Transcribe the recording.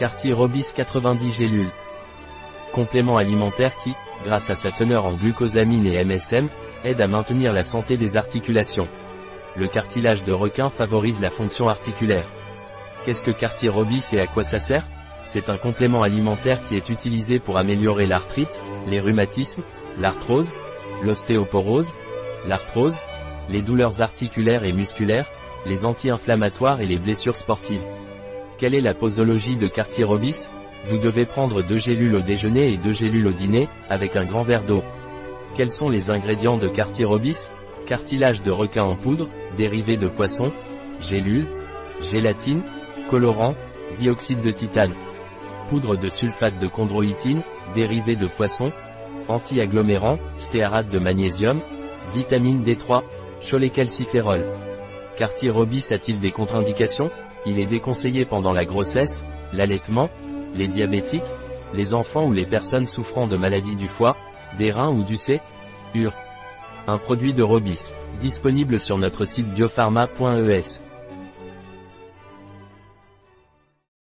Cartier Robis 90 gélules. Complément alimentaire qui, grâce à sa teneur en glucosamine et MSM, aide à maintenir la santé des articulations. Le cartilage de requin favorise la fonction articulaire. Qu'est-ce que Cartier Robis et à quoi ça sert? C'est un complément alimentaire qui est utilisé pour améliorer l'arthrite, les rhumatismes, l'arthrose, l'ostéoporose, l'arthrose, les douleurs articulaires et musculaires, les anti-inflammatoires et les blessures sportives. Quelle est la posologie de Cartier-Robis Vous devez prendre deux gélules au déjeuner et deux gélules au dîner, avec un grand verre d'eau. Quels sont les ingrédients de Cartier-Robis Cartilage de requin en poudre, dérivé de poisson, gélules, gélatine, colorant, dioxyde de titane. Poudre de sulfate de chondroïtine, dérivé de poisson, anti-agglomérant, stéarate de magnésium, vitamine D3, cholécalciférol. Cartier Robis a-t-il des contre-indications? Il est déconseillé pendant la grossesse, l'allaitement, les diabétiques, les enfants ou les personnes souffrant de maladies du foie, des reins ou du C. UR. Un produit de Robis, disponible sur notre site biopharma.es.